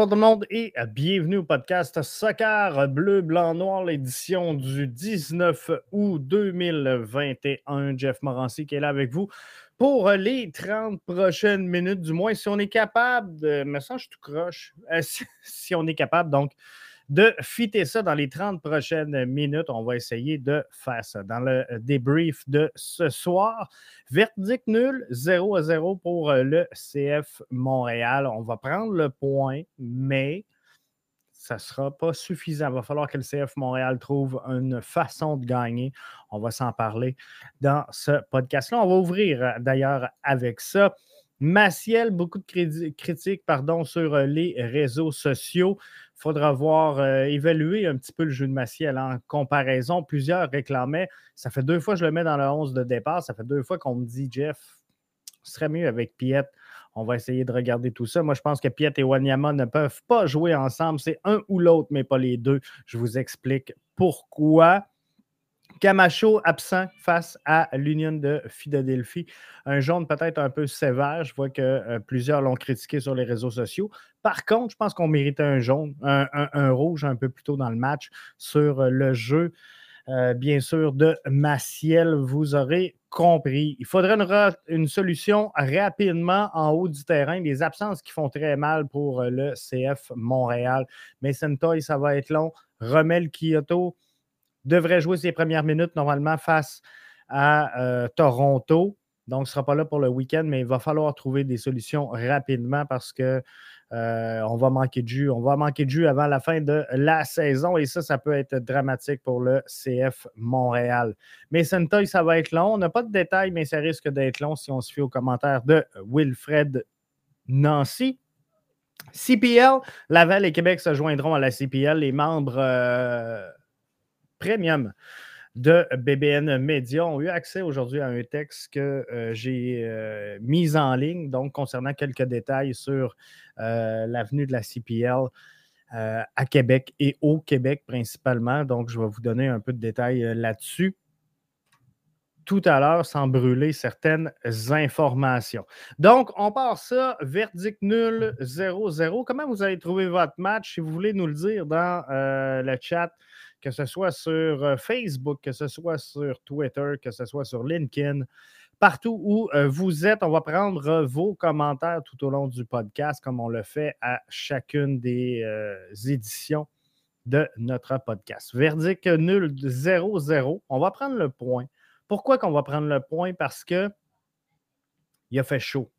Bonsoir tout le monde et bienvenue au podcast Soccer Bleu, Blanc, Noir, l'édition du 19 août 2021. Jeff Morancy qui est là avec vous pour les 30 prochaines minutes, du moins, si on est capable de. Me sens tout croche. Euh, si on est capable, donc, de fitter ça dans les 30 prochaines minutes. On va essayer de faire ça. Dans le débrief de ce soir, verdict nul, 0 à 0 pour le CF Montréal. On va prendre le point, mais ça ne sera pas suffisant. Il va falloir que le CF Montréal trouve une façon de gagner. On va s'en parler dans ce podcast-là. On va ouvrir d'ailleurs avec ça. Maciel, beaucoup de critiques sur les réseaux sociaux. Il faudra voir, euh, évaluer un petit peu le jeu de Maciel en comparaison. Plusieurs réclamaient. Ça fait deux fois que je le mets dans le 11 de départ. Ça fait deux fois qu'on me dit, Jeff, ce serait mieux avec Piet. On va essayer de regarder tout ça. Moi, je pense que Piet et Wanyama ne peuvent pas jouer ensemble. C'est un ou l'autre, mais pas les deux. Je vous explique pourquoi. Camacho absent face à l'Union de Philadelphie. Un jaune peut-être un peu sévère. Je vois que euh, plusieurs l'ont critiqué sur les réseaux sociaux. Par contre, je pense qu'on méritait un jaune, un, rouge un peu plus tôt dans le match sur euh, le jeu, euh, bien sûr, de Maciel. Vous aurez compris. Il faudrait une, solution rapidement en haut du terrain. Les absences qui font très mal pour le CF Montréal. Mais Toy, ça va être long. Remel Kyoto devrait jouer ses premières minutes normalement face à euh, Toronto. Donc, il ne sera pas là pour le week-end, mais il va falloir trouver des solutions rapidement parce que euh, on va manquer de jus. On va manquer de jus avant la fin de la saison et ça, ça peut être dramatique pour le CF Montréal. Mais Sentoy, ça va être long. On n'a pas de détails, mais ça risque d'être long si on se fie aux commentaires de Wilfred Nancy. CPL, Laval et Québec se joindront à la CPL. Les membres euh, premium de BBN Media ont eu accès aujourd'hui à un texte que euh, j'ai euh, mis en ligne, donc concernant quelques détails sur euh, l'avenue de la CPL à Québec et au Québec principalement. Donc, je vais vous donner un peu de détails là-dessus tout à l'heure sans brûler certaines informations. Donc, on part ça, verdict nul 0-0. Comment vous avez trouvé votre match? Si vous voulez nous le dire dans le chat, que ce soit sur euh, Facebook, que ce soit sur Twitter, que ce soit sur LinkedIn, partout où euh, vous êtes. On va prendre vos commentaires tout au long du podcast, comme on le fait à chacune des euh, éditions de notre podcast. Verdict nul 0-0. On va prendre le point. Pourquoi qu'on va prendre le point? Parce que il a fait chaud.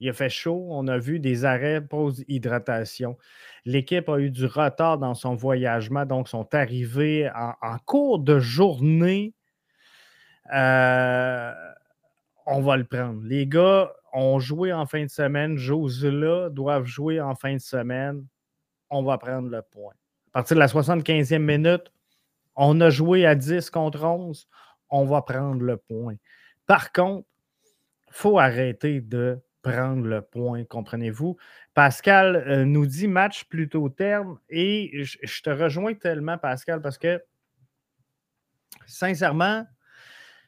Il a fait chaud. On a vu des arrêts pause hydratation. L'équipe a eu du retard dans son voyagement, donc sont arrivés en, cours de journée. Euh, on va le prendre. Les gars ont joué en fin de semaine. Josela doivent jouer en fin de semaine. On va prendre le point. À partir de la 75e minute, on a joué à 10 contre 11. On va prendre le point. Par contre, il faut arrêter de prendre le point, comprenez-vous? Pascal euh, nous dit match plutôt terme et je, te rejoins tellement, Pascal, parce que sincèrement,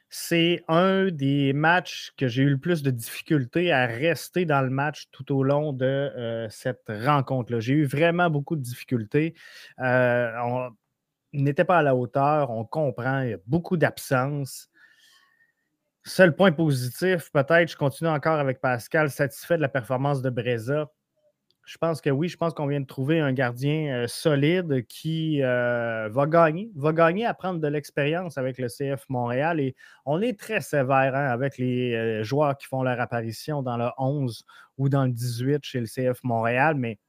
c'est un des matchs que j'ai eu le plus de difficultés à rester dans le match tout au long de euh, cette rencontre-là. J'ai eu vraiment beaucoup de difficultés. Euh, on n'était pas à la hauteur, on comprend, il y a beaucoup d'absence. Seul point positif, peut-être, je continue encore avec Pascal, satisfait de la performance de Breza. Je pense que oui, je pense qu'on vient de trouver un gardien euh, solide qui euh, va gagner, va gagner à prendre de l'expérience avec le CF Montréal. Et on est très sévère hein, avec les euh, joueurs qui font leur apparition dans le 11 ou dans le 18 chez le CF Montréal, mais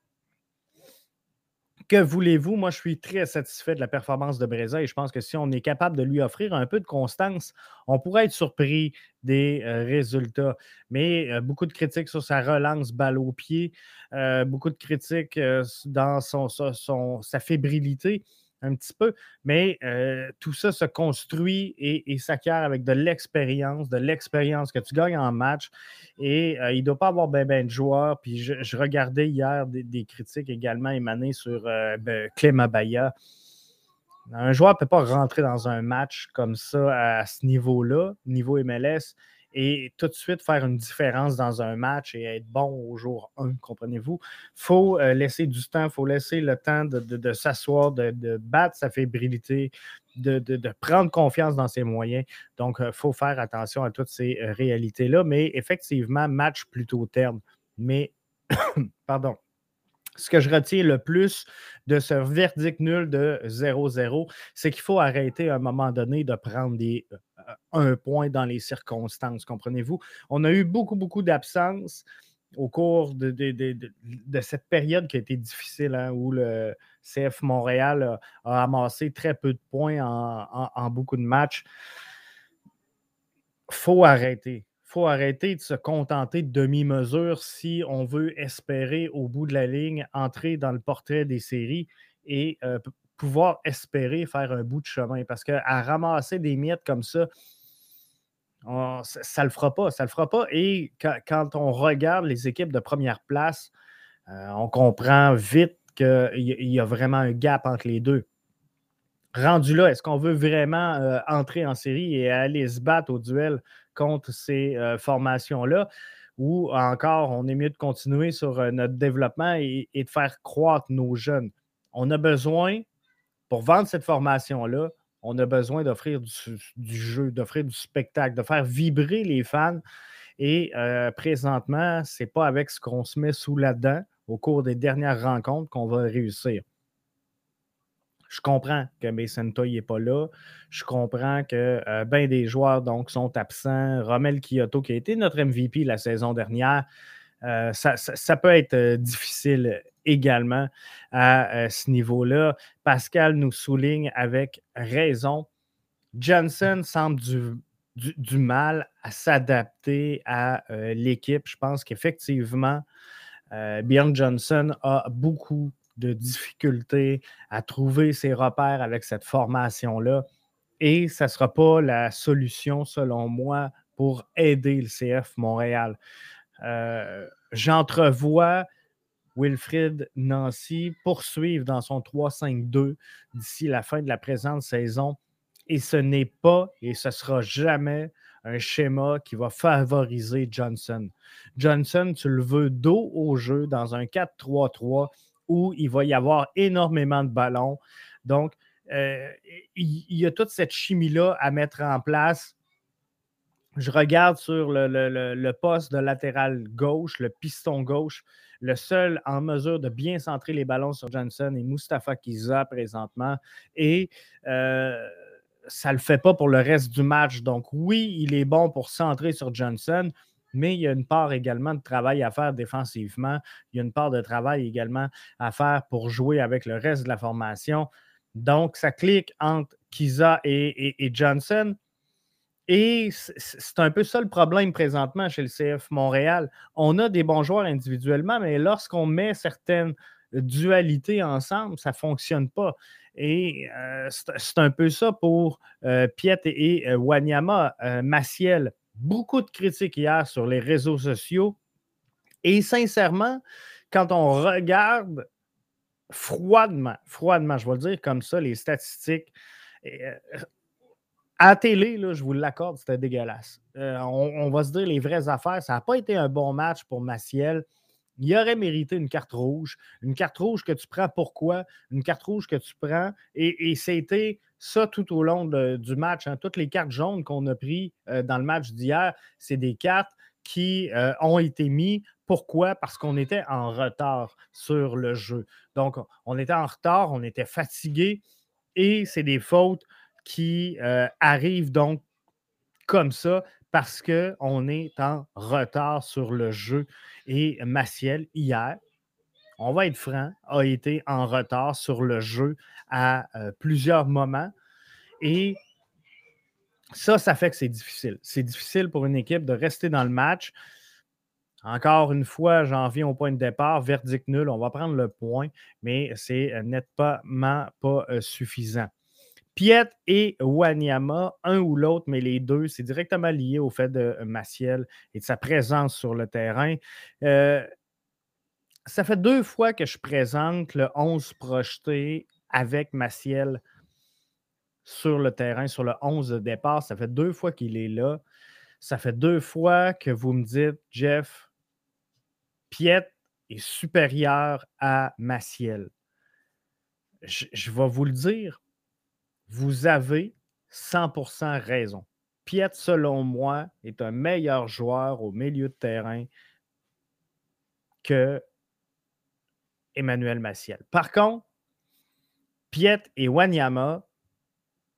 que voulez-vous? Moi, je suis très satisfait de la performance de Breza et je pense que si on est capable de lui offrir un peu de constance, on pourrait être surpris des euh, résultats. Mais euh, beaucoup de critiques sur sa relance balle au pied, euh, beaucoup de critiques dans sa fébrilité un petit peu, mais euh, tout ça se construit et, s'acquiert avec de l'expérience, de l'expérience que tu gagnes en match. Et euh, il ne doit pas avoir bien ben de joueurs. Puis je, regardais hier des, critiques également émanées sur euh, ben, Clément Baya. Un joueur ne peut pas rentrer dans un match comme ça à ce niveau-là, niveau MLS, et tout de suite faire une différence dans un match et être bon au jour 1, comprenez-vous? Il faut euh, laisser du temps, il faut laisser le temps de, s'asseoir, de, battre sa fébrilité, de, prendre confiance dans ses moyens. Donc, il faut faire attention à toutes ces réalités-là, mais effectivement, match plutôt terne. Mais, pardon, ce que je retiens le plus de ce verdict nul de 0-0, c'est qu'il faut arrêter à un moment donné de prendre des, euh, un point dans les circonstances, comprenez-vous? On a eu beaucoup, beaucoup d'absences au cours de, cette période qui a été difficile, hein, où le CF Montréal a, amassé très peu de points en, beaucoup de matchs. Faut arrêter faut arrêter de se contenter de demi-mesure si on veut espérer au bout de la ligne entrer dans le portrait des séries et euh, pouvoir espérer faire un bout de chemin. Parce qu'à ramasser des miettes comme ça, ça ne le fera pas. Ça le fera pas. Et quand, on regarde les équipes de première place, euh, on comprend vite qu'il y, a vraiment un gap entre les deux. Rendu là, est-ce qu'on veut vraiment euh, entrer en série et aller se battre au duel contre ces euh, formations-là, ou encore on est mieux de continuer sur notre développement et, de faire croître nos jeunes? On a besoin, pour vendre cette formation-là, on a besoin d'offrir du, jeu, d'offrir du spectacle, de faire vibrer les fans. Et euh, présentement, ce n'est pas avec ce qu'on se met sous la dent au cours des dernières rencontres qu'on va réussir. Je comprends que Mason Toy n'est pas là. Je comprends que euh, bien des joueurs donc, sont absents. Romel Kyoto, qui a été notre MVP la saison dernière, euh, ça, peut être euh, difficile également à ce niveau-là. Pascal nous souligne avec raison. Johnson semble du, du mal à s'adapter à l'équipe. Je pense qu'effectivement, Bjorn Johnson a beaucoup de difficultés à trouver ses repères avec cette formation-là. Et ça ne sera pas la solution, selon moi, pour aider le CF Montréal. Euh, j'entrevois Wilfrid Nancy poursuivre dans son 3-5-2 d'ici la fin de la présente saison. Et ce n'est pas et ce ne sera jamais un schéma qui va favoriser Johnson. Johnson, tu le veux dos au jeu dans un 4-3-3 où il va y avoir énormément de ballons. Donc, euh, il, y a toute cette chimie-là à mettre en place. Je regarde sur le, poste de latéral gauche, le piston gauche. Le seul en mesure de bien centrer les ballons sur Johnson est Mustafa Kiza présentement. Et euh, ça ne le fait pas pour le reste du match. Donc, oui, il est bon pour centrer sur Johnson, mais il y a une part également de travail à faire défensivement. Il y a une part de travail également à faire pour jouer avec le reste de la formation. Donc, ça clique entre Kiza et, Johnson. Et c'est un peu ça le problème présentement chez le CF Montréal. On a des bons joueurs individuellement, mais lorsqu'on met certaines dualités ensemble, ça ne fonctionne pas. Et euh, c'est un peu ça pour euh, Piet et, euh, Wanyama. Maciel, beaucoup de critiques hier sur les réseaux sociaux. Et sincèrement, quand on regarde froidement, froidement, je vais le dire comme ça, les statistiques, à télé, là, je vous l'accorde, c'était dégueulasse. Euh, on, va se dire les vraies affaires. Ça n'a pas été un bon match pour Maciel. Il aurait mérité une carte rouge. Une carte rouge que tu prends pourquoi? Une carte rouge que tu prends. Et, et c'était ça tout au long du match. Hein. Toutes les cartes jaunes qu'on a prises euh, dans le match d'hier, c'est des cartes qui euh, ont été mises. Pourquoi? Parce qu'on était en retard sur le jeu. Donc, on était en retard, on était fatigué et c'est des fautes qui euh, arrivent donc comme ça parce qu'on est en retard sur le jeu. Et Maciel, hier, on va être franc, a été en retard sur le jeu à euh, plusieurs moments. Et ça, ça fait que c'est difficile. C'est difficile pour une équipe de rester dans le match. Encore une fois, j'en viens au point de départ. Verdict nul, on va prendre le point, mais c'est nettement pas euh, suffisant. Piet et Wanyama, un ou l'autre, mais les deux, c'est directement lié au fait de Maciel et de sa présence sur le terrain ça fait deux fois que je présente le 11 projeté avec Maciel sur le terrain, sur le 11 de départ. Ça fait deux fois qu'il est là. ça fait deux fois que vous me dites, Jeff, Piet est supérieur à Maciel. Je vais vous le dire, vous avez 100% raison. Piet, selon moi, est un meilleur joueur au milieu de terrain que Emmanuel Maciel. Par contre, Piet et Wanyama,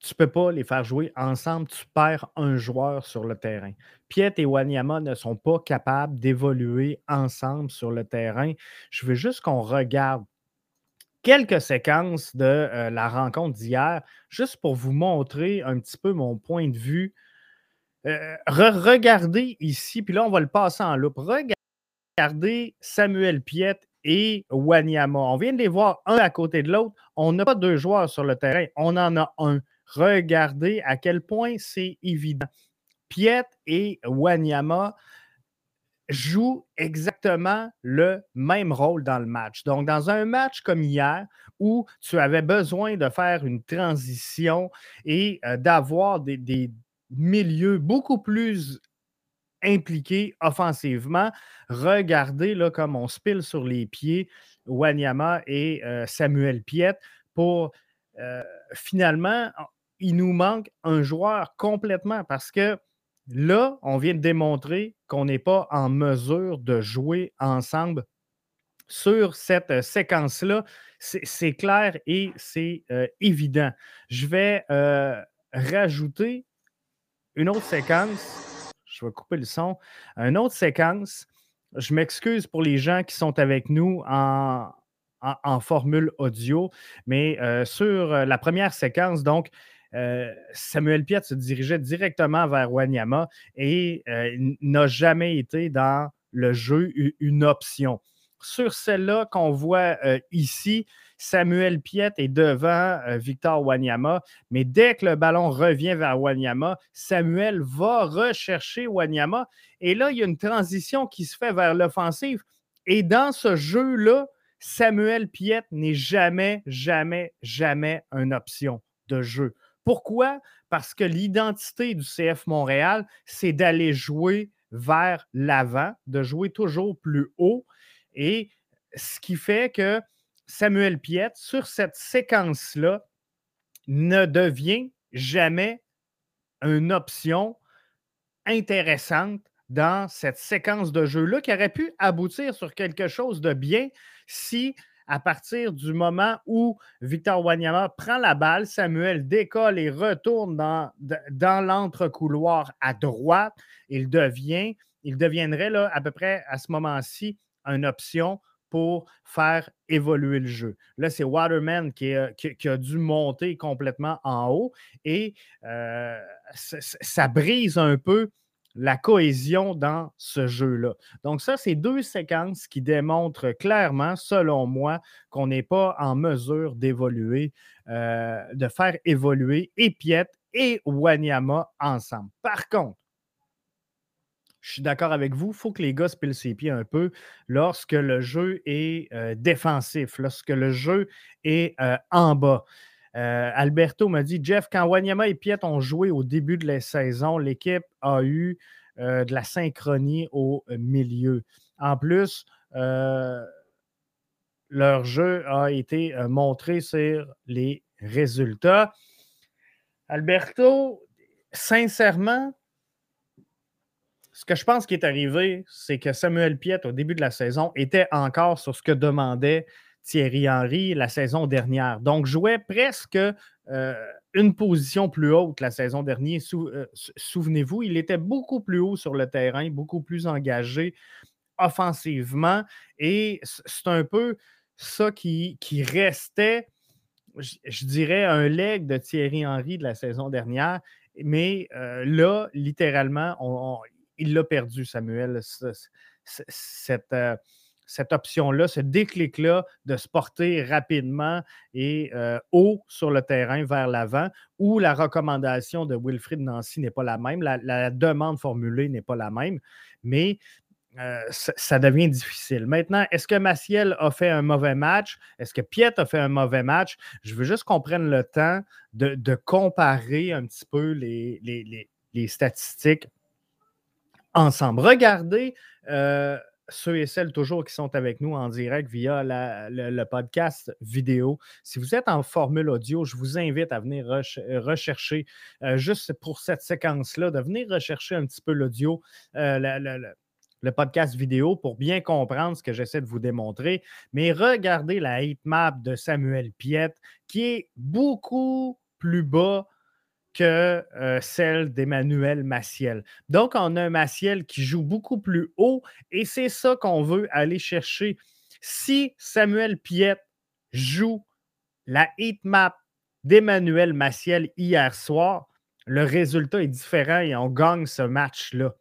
tu ne peux pas les faire jouer ensemble, tu perds un joueur sur le terrain. Piet et Wanyama ne sont pas capables d'évoluer ensemble sur le terrain. Je veux juste qu'on regarde quelques séquences de euh, la rencontre d'hier, juste pour vous montrer un petit peu mon point de vue. Euh, regardez ici, puis là, on va le passer en loupe. Regardez Samuel Piet et Wanyama. On vient de les voir un à côté de l'autre. On n'a pas deux joueurs sur le terrain, on en a un. Regardez à quel point c'est évident. Piet et Wanyama joue exactement le même rôle dans le match. Donc, dans un match comme hier, où tu avais besoin de faire une transition et euh, d'avoir des, milieux beaucoup plus impliqués offensivement, regardez là, comme on se pile sur les pieds Wanyama et euh, Samuel Piet pour euh, finalement, il nous manque un joueur complètement parce que Là, on vient de démontrer qu'on n'est pas en mesure de jouer ensemble sur cette euh, séquence-là. C'est clair et c'est euh, évident. Je vais euh, rajouter une autre séquence. Je vais couper le son. Une autre séquence. Je m'excuse pour les gens qui sont avec nous en, en formule audio, mais sur la première séquence, donc, euh, Samuel Piet se dirigeait directement vers Wanyama et euh, n'a jamais été dans le jeu une option. Sur celle-là qu'on voit euh, ici, Samuel Piet est devant Victor Wanyama, mais dès que le ballon revient vers Wanyama, Samuel va rechercher Wanyama. Et là, il y a une transition qui se fait vers l'offensive. Et dans ce jeu-là, Samuel Piet n'est jamais, jamais, jamais une option de jeu. Pourquoi? Parce que l'identité du CF Montréal, c'est d'aller jouer vers l'avant, de jouer toujours plus haut. Et ce qui fait que Samuel Piet, sur cette séquence-là, ne devient jamais une option intéressante dans cette séquence de jeu-là qui aurait pu aboutir sur quelque chose de bien si à partir du moment où Victor Wanyama prend la balle, Samuel décolle et retourne dans, dans l'entre-couloir à droite. Il devient, il deviendrait à peu près à ce moment-ci une option pour faire évoluer le jeu. Là, c'est Waterman qui, a dû monter complètement en haut et euh, ça brise un peu la cohésion dans ce jeu-là. Donc, ça, c'est deux séquences qui démontrent clairement, selon moi, qu'on n'est pas en mesure d'évoluer, euh, de faire évoluer Epiet et Wanyama ensemble. Par contre, je suis d'accord avec vous, il faut que les gars se pilent ses pieds un peu lorsque le jeu est euh, défensif, lorsque le jeu est euh, en bas. Euh, Alberto m'a dit Jeff, quand Wanyama et Piet ont joué au début de la saison, l'équipe a eu euh, de la synchronie au milieu. En plus, euh, leur jeu a été montré sur les résultats. Alberto, sincèrement, ce que je pense qui est arrivé, c'est que Samuel Piet, au début de la saison, était encore sur ce que demandait Thierry Henry la saison dernière. Donc, jouait presque euh, une position plus haute la saison dernière. Euh, souvenez-vous, il était beaucoup plus haut sur le terrain, beaucoup plus engagé offensivement. Et c'est un peu ça qui, restait, je, dirais, un leg de Thierry Henry de la saison dernière. Mais euh, là, littéralement, il l'a perdu, Samuel. Cette option-là, ce déclic-là de se porter rapidement et euh, haut sur le terrain vers l'avant, où la recommandation de Wilfried Nancy n'est pas la même, la, demande formulée n'est pas la même, mais euh, ça, devient difficile. Maintenant, est-ce que Maciel a fait un mauvais match? Est-ce que Piet a fait un mauvais match? Je veux juste qu'on prenne le temps de, comparer un petit peu les, les statistiques ensemble. Regardez ceux et celles toujours qui sont avec nous en direct via le, podcast vidéo. Si vous êtes en formule audio, je vous invite à venir rechercher, juste pour cette séquence-là, de venir rechercher un petit peu l'audio, le, podcast vidéo pour bien comprendre ce que j'essaie de vous démontrer. Mais regardez la heatmap de Samuel Piette qui est beaucoup plus bas que euh, celle d'Emmanuel Maciel. Donc, on a un Maciel qui joue beaucoup plus haut et c'est ça qu'on veut aller chercher. Si Samuel Piette joue la heat map d'Emmanuel Maciel hier soir, le résultat est différent et on gagne ce match-là.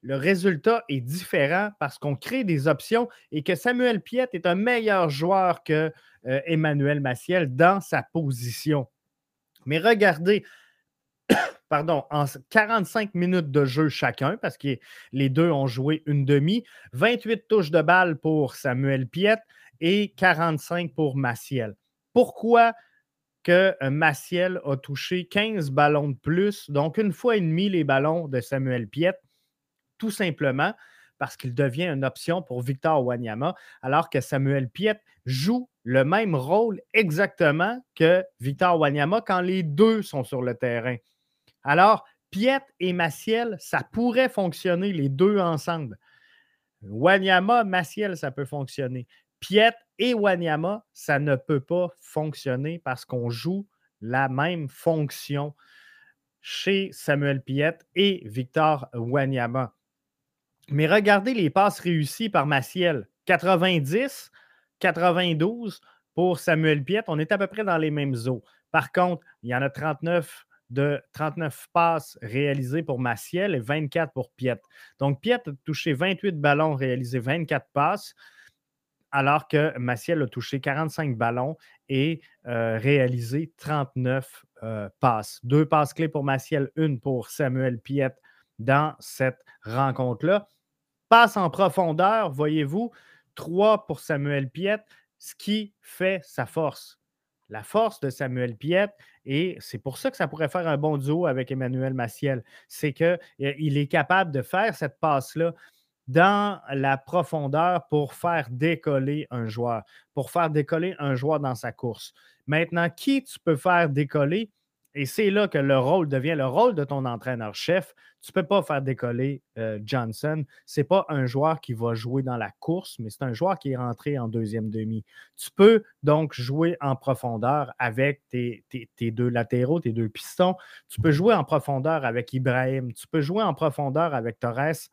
Le résultat est différent parce qu'on crée des options et que Samuel Piette est un meilleur joueur que euh, Emmanuel Maciel dans sa position. Mais regardez, pardon, en 45 minutes de jeu chacun, parce que les deux ont joué une demi, 28 touches de balle pour Samuel Piette et 45 pour Maciel. Pourquoi que euh, Maciel a touché 15 ballons de plus, donc une fois et demi les ballons de Samuel Piette? Tout simplement parce qu'il devient une option pour Victor Wanyama, alors que Samuel Piette joue le même rôle exactement que Victor Wanyama quand les deux sont sur le terrain. Alors, Piette et Maciel, ça pourrait fonctionner les deux ensemble. Wanyama, Maciel, ça peut fonctionner. Piette et Wanyama, ça ne peut pas fonctionner parce qu'on joue la même fonction chez Samuel Piette et Victor Wanyama. Mais regardez les passes réussies par Maciel. 90, 92 pour Samuel Piette. On est à peu près dans les mêmes eaux. Par contre, il y en a 39 de 39 passes réalisées pour Maciel et 24 pour Piette. Donc, Piette a touché 28 ballons, réalisé 24 passes, alors que Maciel a touché 45 ballons et euh, réalisé 39 euh, passes. Deux passes clés pour Maciel, une pour Samuel Piette dans cette rencontre-là. Passe en profondeur, voyez-vous, 3 pour Samuel Piette, ce qui fait sa force. La force de Samuel Piette, et c'est pour ça que ça pourrait faire un bon duo avec Emmanuel Maciel, c'est qu'il est capable de faire cette passe-là dans la profondeur pour faire décoller un joueur, pour faire décoller un joueur dans sa course. Maintenant, qui tu peux faire décoller? Et c'est là que le rôle devient le rôle de ton entraîneur-chef. Tu ne peux pas faire décoller euh, Johnson. Ce n'est pas un joueur qui va jouer dans la course, mais c'est un joueur qui est rentré en deuxième demi. Tu peux donc jouer en profondeur avec tes, tes deux latéraux, tes deux pistons. Tu peux jouer en profondeur avec Ibrahim. Tu peux jouer en profondeur avec Torres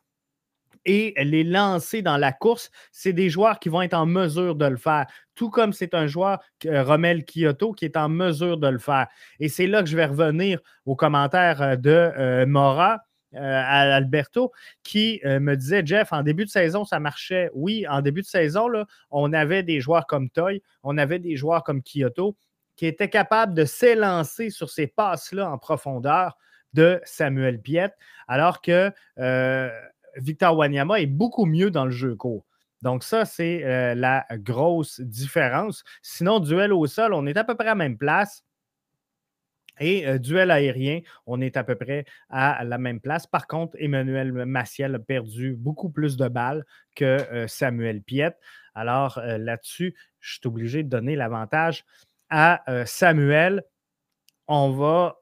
et les lancer dans la course, c'est des joueurs qui vont être en mesure de le faire. Tout comme c'est un joueur, euh, Romel Kyoto, qui est en mesure de le faire. Et c'est là que je vais revenir aux commentaires euh, de euh, Mora. à Alberto, qui me disait Jeff, en début de saison, ça marchait. Oui, en début de saison, là, on avait des joueurs comme Toy, on avait des joueurs comme Kyoto qui étaient capables de s'élancer sur ces passes-là en profondeur de Samuel Piette, alors que Victor Wanyama est beaucoup mieux dans le jeu court. Donc, ça, c'est euh, la grosse différence. Sinon, duel au sol, on est à peu près à la même place. Et euh, duel aérien, on est à peu près à la même place. Par contre, Emmanuel Maciel a perdu beaucoup plus de balles que euh, Samuel Piette. Alors là-dessus, je suis obligé de donner l'avantage à Samuel. On va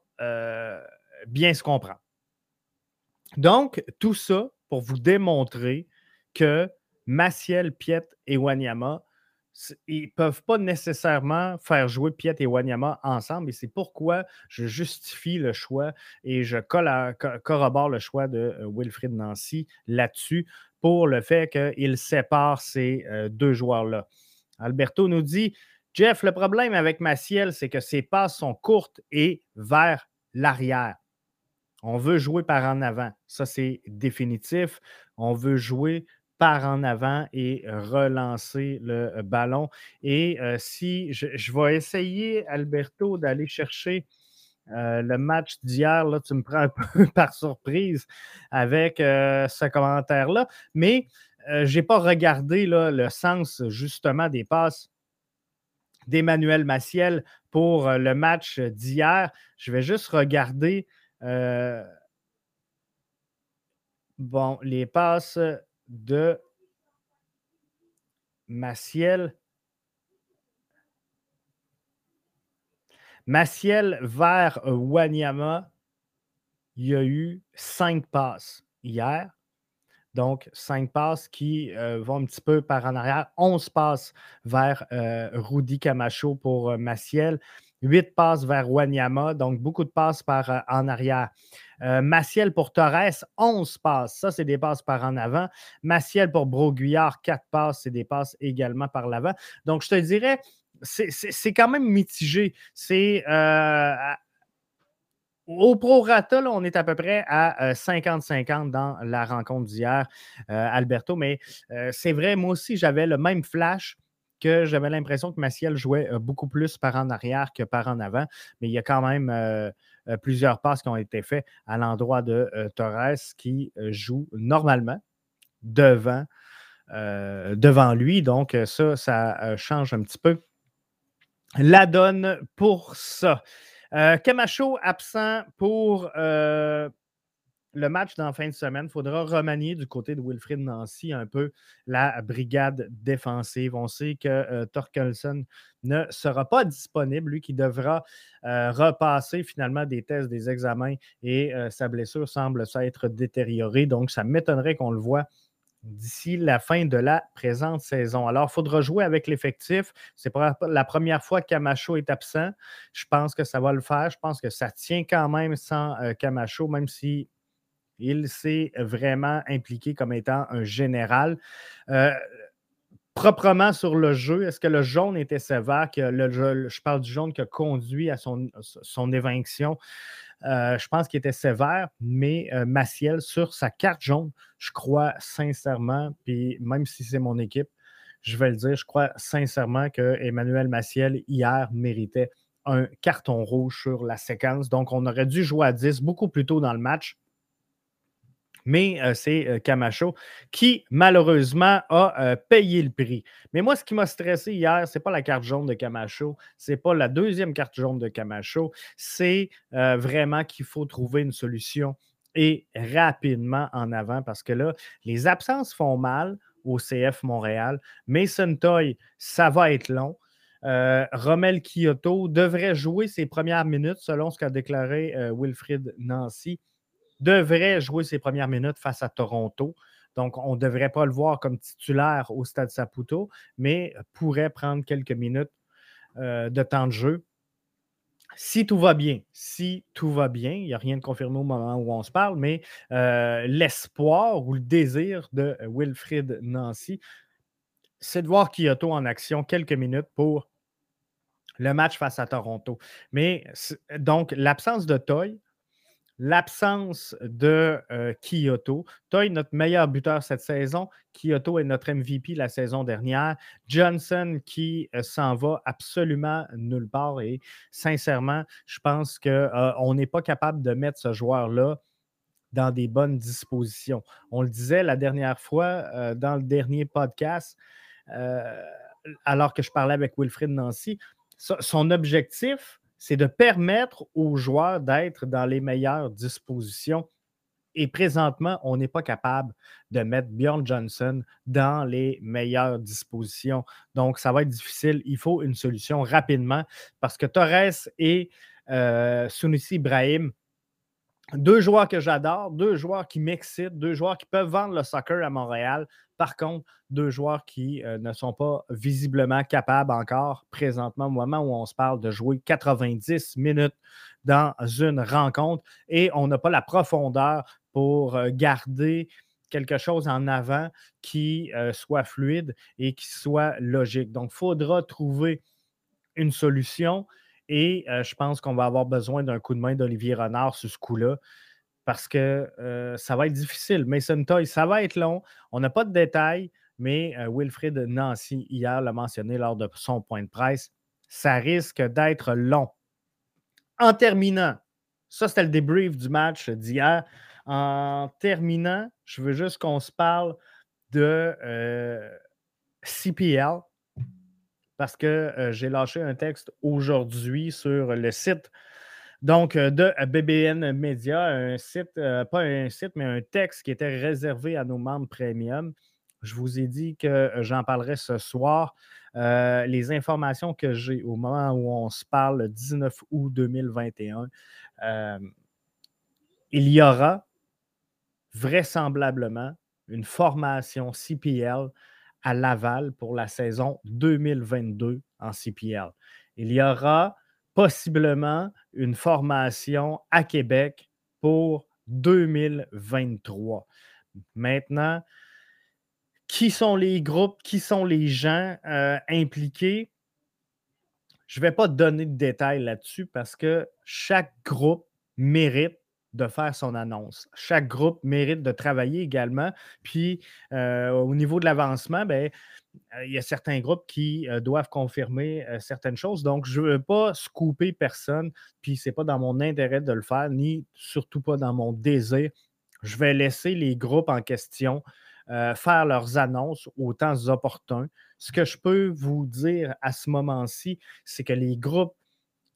bien se comprendre. Donc, tout ça pour vous démontrer que Maciel, Piet et Wanyama, ils ne peuvent pas nécessairement faire jouer Piet et Wanyama ensemble. Et c'est pourquoi je justifie le choix et je corrobore le choix de euh, Wilfrid Nancy là-dessus pour le fait qu'il sépare ces euh, deux joueurs-là. Alberto nous dit Jeff, le problème avec Maciel, c'est que ses passes sont courtes et vers l'arrière. On veut jouer par en avant. Ça, c'est définitif. On veut jouer par en avant et relancer le euh, ballon. Et euh, si je, vais essayer, Alberto, d'aller chercher euh, le match d'hier, là, tu me prends un peu par surprise avec ce commentaire-là. Mais je n'ai pas regardé le sens justement des passes d'Emmanuel Maciel pour le match d'hier. Je vais juste regarder euh, Bon, les passes de Maciel. Maciel vers Wanyama, il y a eu cinq passes hier. Donc, cinq passes qui euh, vont un petit peu par en arrière. 11 passes vers euh, Rudy Camacho pour euh, Maciel. 8 passes vers Wanyama. Donc, beaucoup de passes par en arrière. Maciel pour Torres, 11 passes. Ça, c'est des passes par en avant. Maciel pour Broguillard, 4 passes. C'est des passes également par l'avant. Donc, je te dirais, c'est quand même mitigé. C'est au prorata, on est à peu près à 50-50 dans la rencontre d'hier, Alberto. Mais c'est vrai, moi aussi, j'avais le même flash que j'avais l'impression que Maciel jouait beaucoup plus par en arrière que par en avant. Mais il y a quand même plusieurs passes qui ont été faites à l'endroit de Torres qui joue normalement devant, devant lui. Donc, ça, ça change un petit peu la donne pour ça. Euh, Camacho absent pour euh, le match dans fin de semaine. Il faudra remanier du côté de Wilfrid Nancy un peu la brigade défensive. On sait que euh, Torkelson ne sera pas disponible, lui qui devra repasser finalement des tests, des examens et sa blessure semble s'être détériorée. Donc, ça m'étonnerait qu'on le voit d'ici la fin de la présente saison. Alors, il faudra jouer avec l'effectif. C'est la première fois que Camacho est absent. Je pense que ça va le faire. Je pense que ça tient quand même sans euh, Camacho, même si il s'est vraiment impliqué comme étant un général. Euh, proprement sur le jeu, est-ce que le jaune était sévère? Je parle du jaune qui a conduit à son, son. Euh, je pense qu'il était sévère, mais euh, sur sa carte jaune, je crois sincèrement, puis même si c'est mon équipe, je vais le dire, je crois sincèrement que Emmanuel Maciel, hier, méritait un carton rouge sur la séquence. Donc, on aurait dû jouer à 10 beaucoup plus tôt dans le match mais euh, c'est euh, Camacho qui, malheureusement, a euh, payé le prix. Mais moi, ce qui m'a stressé hier, ce n'est pas la carte jaune de Camacho, ce n'est pas la deuxième carte jaune de Camacho, c'est vraiment qu'il faut trouver une solution et rapidement en avant parce que là, les absences font mal au CF Montréal. Mason Toy, ça va être long. Romel Kyoto devrait jouer ses premières minutes selon ce qu'a déclaré Wilfrid Nancy devrait jouer ses premières minutes face à Toronto. Donc, on ne devrait pas le voir comme titulaire au Stade Saputo, mais pourrait prendre quelques minutes euh, de temps de jeu. Si tout va bien, si tout va bien, il n'y a rien de confirmé au moment où on se parle, mais euh, l'espoir ou le désir de Wilfrid Nancy, c'est de voir Kyoto en action quelques minutes pour le match face à Toronto. Mais donc, l'absence de Toy, l'absence de euh, Kyoto. Toy, notre meilleur buteur cette saison. Kyoto est notre MVP la saison dernière. Johnson qui euh, s'en va absolument nulle part. Et sincèrement, je pense qu'on euh, n'est pas capable de mettre ce joueur-là dans des bonnes dispositions. On le disait la dernière fois dans le dernier podcast, alors que je parlais avec Wilfrid Nancy. son objectif, c'est de permettre aux joueurs d'être dans les meilleures dispositions. Et présentement, on n'est pas capable de mettre Bjorn Johnson dans les meilleures dispositions. Donc, ça va être difficile. Il faut une solution rapidement parce que Torres et euh, Sunusi Ibrahim deux joueurs que j'adore, deux joueurs qui m'excitent, deux joueurs qui peuvent vendre le soccer à Montréal. Par contre, deux joueurs qui euh, ne sont pas visiblement capables encore, présentement, au moment où on se parle, de jouer 90 minutes dans une rencontre et on n'a pas la profondeur pour euh, garder quelque chose en avant qui euh, soit fluide et qui soit logique. Donc, il faudra trouver une solution. Et je pense qu'on va avoir besoin d'un coup de main d'Olivier Renard sur ce coup-là parce que ça va être difficile. Mason Toy, ça va être long. On n'a pas de détails, mais Wilfrid Nancy, hier, l'a mentionné lors de son point de presse. Ça risque d'être long. En terminant, ça c'était le débrief du match d'hier. En terminant, je veux juste qu'on se parle de CPL parce que euh, j'ai lâché un texte aujourd'hui sur le site Donc, de BBN Media, un site, pas un site, mais un texte qui était réservé à nos membres premium. Je vous ai dit que j'en parlerai ce soir. les informations que j'ai au moment où on se parle, le 19 août 2021, il y aura vraisemblablement une formation CPL à Laval pour la saison 2022 en CPL. Il y aura possiblement une formation à Québec pour 2023. Maintenant, qui sont les groupes, qui sont les gens euh, impliqués? Je ne vais pas donner de détails là-dessus parce que chaque groupe mérite de faire son annonce. Chaque groupe mérite de travailler également. Puis, euh, au niveau de l'avancement, ben, euh, il y a certains groupes qui euh, doivent confirmer certaines choses. Donc, je ne veux pas scooper personne, puis ce n'est pas dans mon intérêt de le faire, ni surtout pas dans mon désir. Je vais laisser les groupes en question faire leurs annonces au temps opportun. Ce que je peux vous dire à ce moment-ci, c'est que les groupes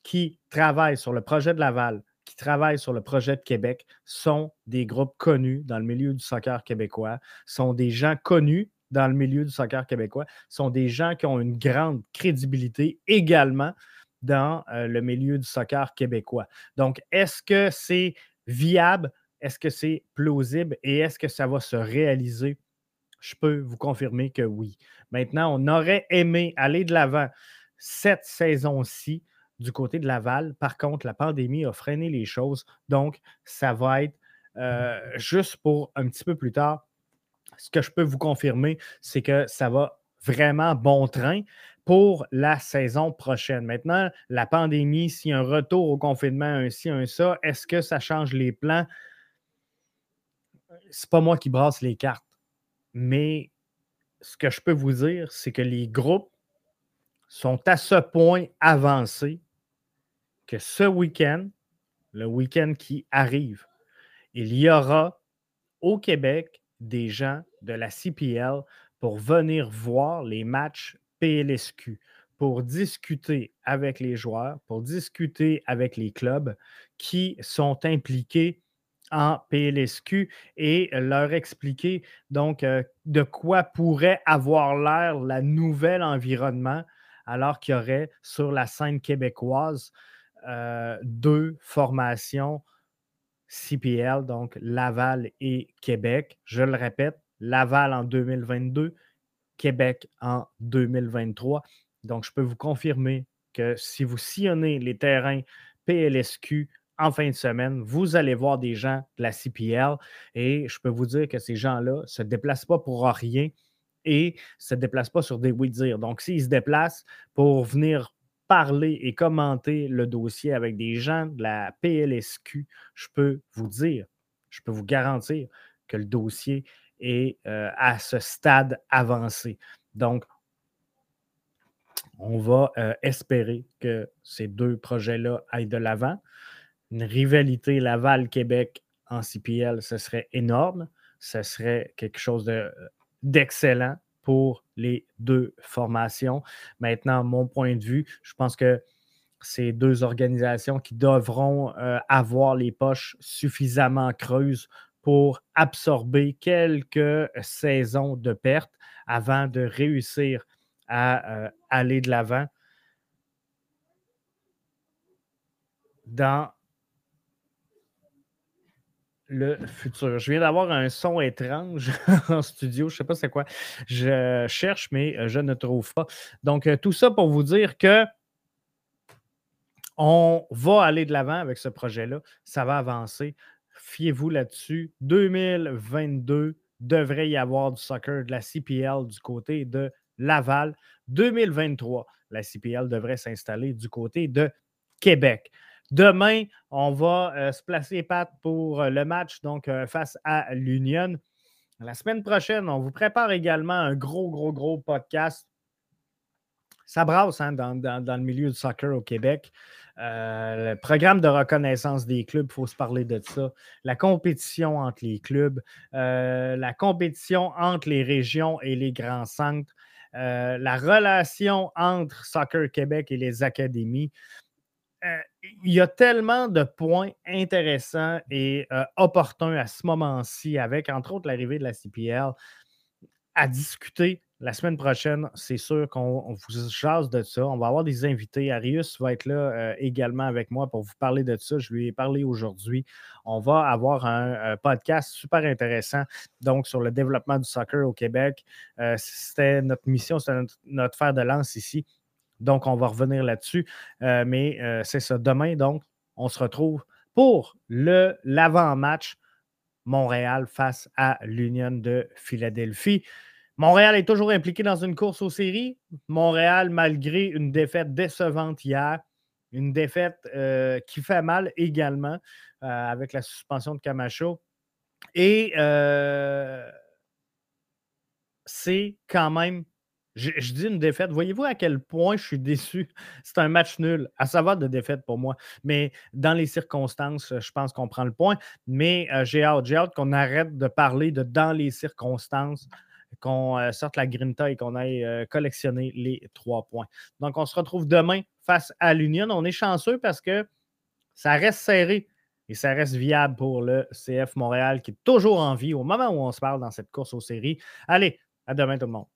qui travaillent sur le projet de Laval, travaillent sur le projet de Québec sont des groupes connus dans le milieu du soccer québécois, sont des gens connus dans le milieu du soccer québécois, sont des gens qui ont une grande crédibilité également dans euh, le milieu du soccer québécois. Donc, est-ce que c'est viable? Est-ce que c'est plausible? Et est-ce que ça va se réaliser? Je peux vous confirmer que oui. Maintenant, on aurait aimé aller de l'avant cette saison-ci du côté de Laval. Par contre, la pandémie a freiné les choses. Donc, ça va être euh, juste pour un petit peu plus tard. Ce que je peux vous confirmer, c'est que ça va vraiment bon train pour la saison prochaine. Maintenant, la pandémie, s'il y a un retour au confinement, un ci, un ça, est-ce que ça change les plans? C'est pas moi qui brasse les cartes. Mais ce que je peux vous dire, c'est que les groupes sont à ce point avancés que ce week-end, le week-end qui arrive, il y aura au Québec des gens de la CPL pour venir voir les matchs PLSQ, pour discuter avec les joueurs, pour discuter avec les clubs qui sont impliqués en PLSQ et leur expliquer donc euh, de quoi pourrait avoir l'air la nouvelle environnement alors qu'il y aurait sur la scène québécoise euh, deux formations CPL, donc Laval et Québec. Je le répète, Laval en 2022, Québec en 2023. Donc, je peux vous confirmer que si vous sillonnez les terrains PLSQ en fin de semaine, vous allez voir des gens de la CPL et je peux vous dire que ces gens-là ne se déplacent pas pour rien et ne se déplacent pas sur des oui-dire. Donc, s'ils se déplacent pour venir parler et commenter le dossier avec des gens de la PLSQ, je peux vous dire, je peux vous garantir que le dossier est euh, à ce stade avancé. Donc, on va euh, espérer que ces deux projets-là aillent de l'avant. Une rivalité Laval-Québec en CPL, ce serait énorme. Ce serait quelque chose d'excellent pour les deux formations. Maintenant, mon point de vue, je pense que c'est deux organisations qui devront euh, avoir les poches suffisamment creuses pour absorber quelques saisons de pertes avant de réussir à euh, aller de l'avant dans le futur. Je viens d'avoir un son étrange en studio. Je ne sais pas c'est quoi. Je cherche, mais euh, je ne trouve pas. Donc, euh, tout ça pour vous dire que on va aller de l'avant avec ce projet-là. Ça va avancer. Fiez-vous là-dessus. 2022 devrait y avoir du soccer de la CPL du côté de Laval. 2023, la CPL devrait s'installer du côté de Québec. Demain, on va euh, se placer pattes pour euh, le match donc euh, face à l'Union. La semaine prochaine, on vous prépare également un gros, gros, gros podcast. Ça brasse hein, dans, le milieu du soccer au Québec. le programme de reconnaissance des clubs, il faut se parler de ça. La compétition entre les clubs, la compétition entre les régions et les grands centres, la relation entre Soccer Québec et les académies. Euh, il y a tellement de points intéressants et euh, opportuns à ce moment-ci, avec entre autres l'arrivée de la CPL, à discuter la semaine prochaine. C'est sûr qu'on vous jase de ça. On va avoir des invités. Arius va être là euh, également avec moi pour vous parler de ça. Je lui ai parlé aujourd'hui. On va avoir un, podcast super intéressant donc sur le développement du soccer au Québec. Euh, c'était notre mission, c'était notre fer de lance ici. Donc, on va revenir là-dessus. Euh, mais euh, c'est ça. Demain, donc, on se retrouve pour l'avant-match Montréal face à l'Union de Philadelphie. Montréal est toujours impliqué dans une course aux séries. Montréal, malgré une défaite décevante hier, une défaite euh, qui fait mal également avec la suspension de Camacho. Et c'est quand même je, dis une défaite. Voyez-vous à quel point je suis déçu? C'est un match nul, à savoir de défaite pour moi. Mais dans les circonstances, je pense qu'on prend le point. Mais euh, j'ai hâte, j'ai hâte qu'on arrête de parler de dans les circonstances, qu'on euh, sorte la grinta et qu'on aille euh, collectionner les trois points. Donc, on se retrouve demain face à l'Union. On est chanceux parce que ça reste serré et ça reste viable pour le CF Montréal qui est toujours en vie au moment où on se parle dans cette course aux séries. Allez, à demain tout le monde.